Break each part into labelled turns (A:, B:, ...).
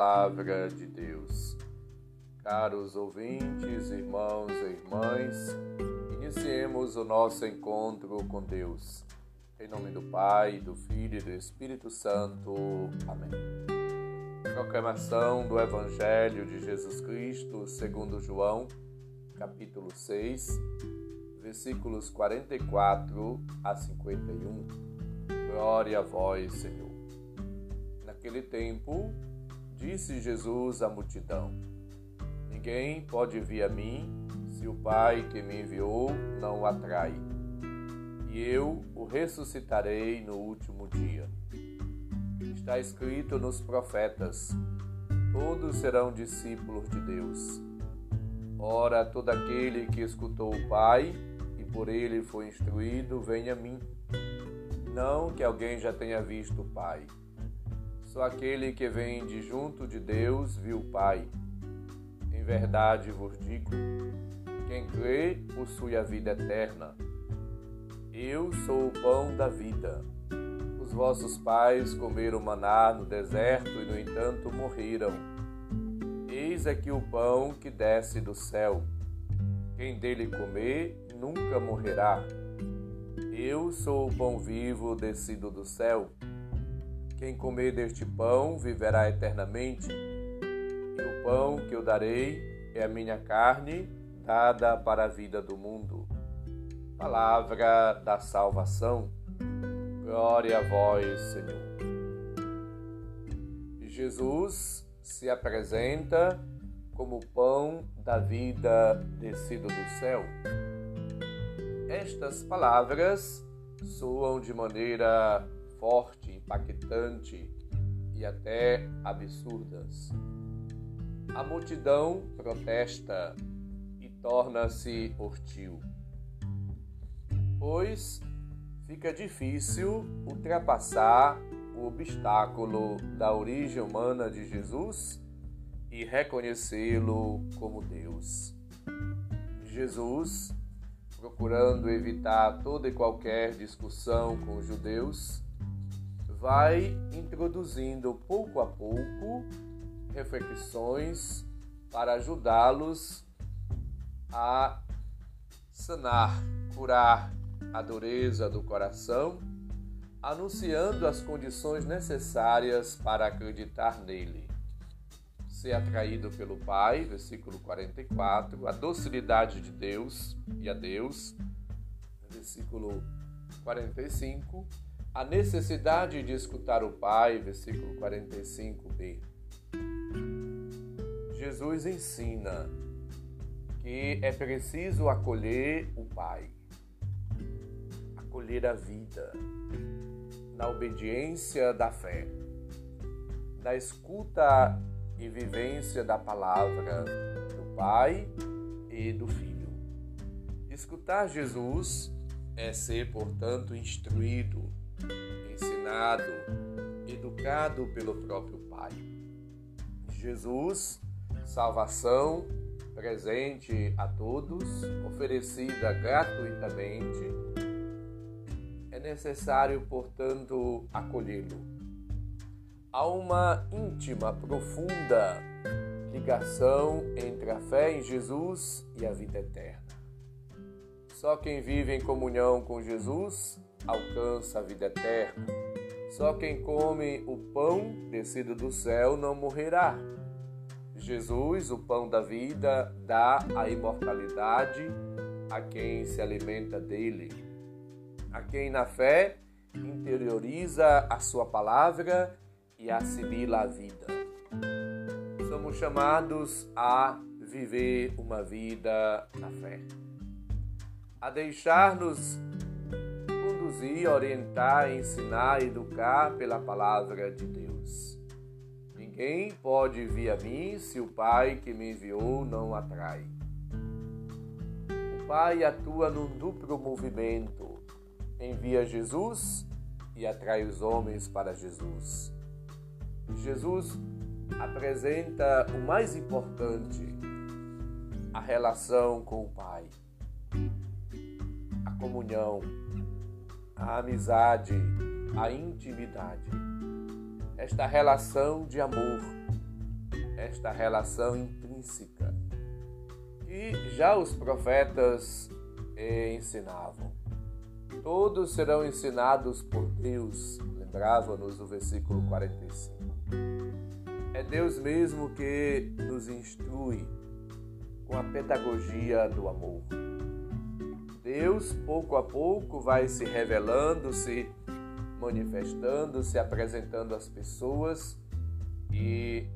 A: Palavra de Deus. Caros ouvintes, irmãos e irmãs, iniciemos o nosso encontro com Deus. Em nome do Pai, do Filho e do Espírito Santo. Amém. Proclamação do Evangelho de Jesus Cristo segundo João, capítulo 6, versículos 44 a 51. Glória a vós, Senhor. Naquele tempo, disse Jesus à multidão: Ninguém pode vir a mim se o Pai que me enviou não o atrai. E eu o ressuscitarei no último dia. Está escrito nos profetas: todos serão discípulos de Deus. Ora, todo aquele que escutou o Pai e por ele foi instruído, venha a mim. Não que alguém já tenha visto o Pai só aquele que vem de junto de Deus viu o Pai. Em verdade vos digo: quem crê possui a vida eterna. Eu sou o pão da vida. Os vossos pais comeram maná no deserto e, no entanto, morreram. Eis aqui o pão que desce do céu. Quem dele comer nunca morrerá. Eu sou o pão vivo descido do céu. Quem comer deste pão viverá eternamente, e o pão que eu darei é a minha carne, dada para a vida do mundo. Palavra da salvação. Glória a vós, Senhor. Jesus se apresenta como o pão da vida descido do céu. Estas palavras soam de maneira forte, impactante e até absurdas. A multidão protesta e torna-se hostil, pois fica difícil ultrapassar o obstáculo da origem humana de Jesus e reconhecê-lo como Deus. Jesus, procurando evitar toda e qualquer discussão com os judeus, vai introduzindo pouco a pouco reflexões para ajudá-los a sanar, curar a dureza do coração, anunciando as condições necessárias para acreditar nele. Ser atraído pelo Pai, versículo 44, a docilidade de Deus e a Deus, versículo 45 a necessidade de escutar o Pai, versículo 45b. Jesus ensina que é preciso acolher o Pai, acolher a vida, na obediência da fé, na escuta e vivência da palavra do Pai e do Filho. Escutar Jesus é ser, portanto, instruído ensinado, educado pelo próprio Pai. Jesus, salvação presente a todos, oferecida gratuitamente, é necessário, portanto, acolhê-lo. Há uma íntima, profunda ligação entre a fé em Jesus e a vida eterna. Só quem vive em comunhão com Jesus alcança a vida eterna. Só quem come o pão descido do céu não morrerá. Jesus, o pão da vida, dá a imortalidade a quem se alimenta dele, a quem na fé interioriza a sua palavra e assimila a vida. Somos chamados a viver uma vida na fé, a deixar-nos conduzir, orientar, ensinar, educar pela palavra de Deus. Ninguém pode vir a mim se o Pai que me enviou não atrai. O Pai atua num duplo movimento: envia Jesus e atrai os homens para Jesus. Jesus apresenta o mais importante, a relação com o Pai, a comunhão, a amizade, a intimidade. esta relação de amor, esta relação intrínseca, que já os profetas eh, ensinavam. Todos serão ensinados por Deus, lembrava-nos o versículo 45. É Deus mesmo que nos instrui com a pedagogia do amor. Deus, pouco a pouco, vai se revelando, se manifestando, se apresentando às pessoas e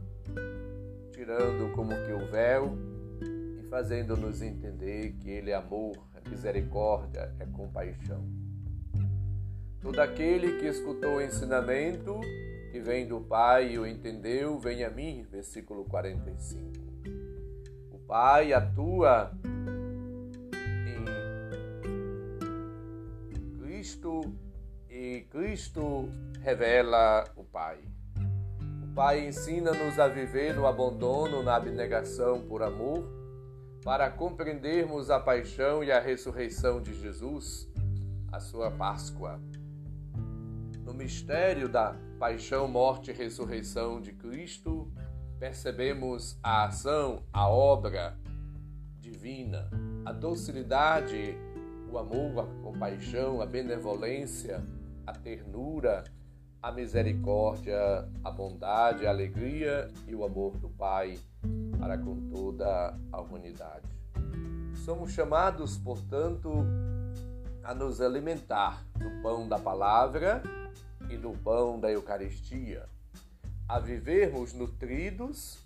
A: tirando como que o véu e fazendo-nos entender que Ele é amor, é misericórdia, é compaixão. Todo aquele que escutou o ensinamento que vem do Pai e o entendeu, vem a mim, versículo 45. O Pai atua Cristo e Cristo revela o Pai. O Pai ensina-nos a viver no abandono, na abnegação por amor, para compreendermos a paixão e a ressurreição de Jesus, a sua Páscoa. No mistério da paixão, morte e ressurreição de Cristo, percebemos a ação, a obra divina, a docilidade, o amor, a compaixão, a benevolência, a ternura, a misericórdia, a bondade, a alegria e o amor do Pai para com toda a humanidade. Somos chamados, portanto, a nos alimentar do pão da palavra e do pão da Eucaristia, a vivermos nutridos,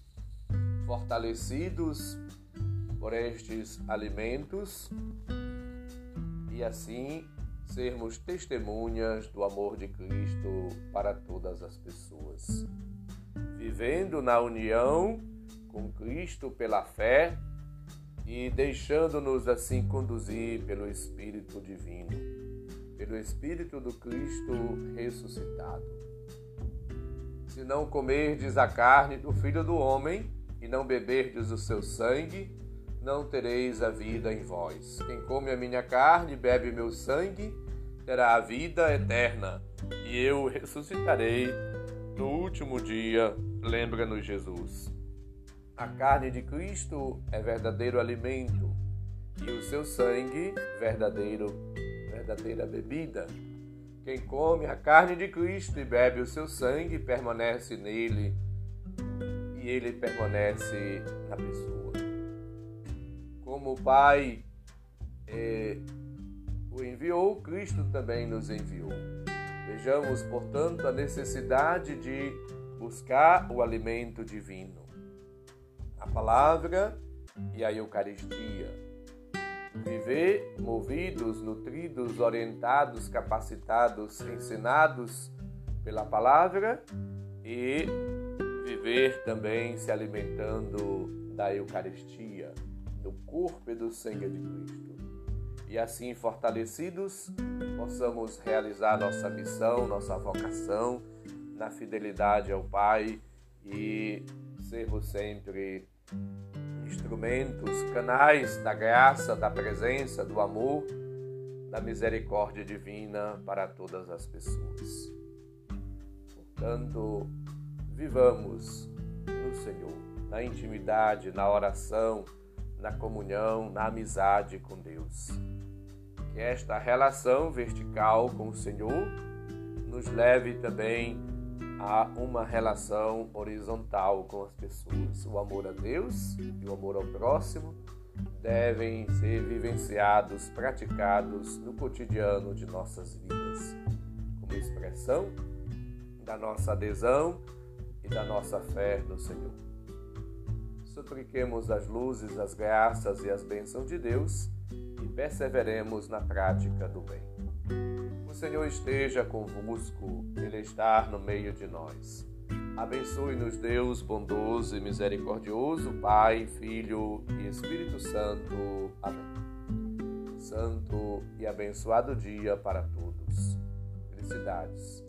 A: fortalecidos por estes alimentos e assim sermos testemunhas do amor de Cristo para todas as pessoas. Vivendo na união com Cristo pela fé e deixando-nos assim conduzir pelo Espírito Divino, pelo Espírito do Cristo ressuscitado. Se não comerdes a carne do Filho do Homem e não beberdes o seu sangue, não tereis a vida em vós. Quem come a minha carne e bebe meu sangue, terá a vida eterna, e eu ressuscitarei no último dia, lembra-nos Jesus. A carne de Cristo é verdadeiro alimento, e o seu sangue, verdadeiro, verdadeira bebida. Quem come a carne de Cristo e bebe o seu sangue permanece nele, e ele permanece na pessoa como o Pai é, o enviou, Cristo também nos enviou. Vejamos, portanto, a necessidade de buscar o alimento divino, a palavra e a Eucaristia. Viver movidos, nutridos, orientados, capacitados, ensinados pela palavra e viver também se alimentando da Eucaristia do corpo e do sangue de Cristo. E assim, fortalecidos, possamos realizar nossa missão, nossa vocação na fidelidade ao Pai e sermos sempre instrumentos, canais da graça, da presença, do amor, da misericórdia divina para todas as pessoas. Portanto, vivamos no Senhor, na intimidade, na oração, na comunhão, na amizade com Deus. Que esta relação vertical com o Senhor nos leve também a uma relação horizontal com as pessoas. O amor a Deus e o amor ao próximo devem ser vivenciados, praticados no cotidiano de nossas vidas, como expressão da nossa adesão e da nossa fé no Senhor supliquemos as luzes, as graças e as bênçãos de Deus e perseveremos na prática do bem. O Senhor esteja convosco, Ele está no meio de nós. Abençoe-nos, Deus bondoso e misericordioso, Pai, Filho e Espírito Santo. Amém. Santo e abençoado dia para todos. Felicidades.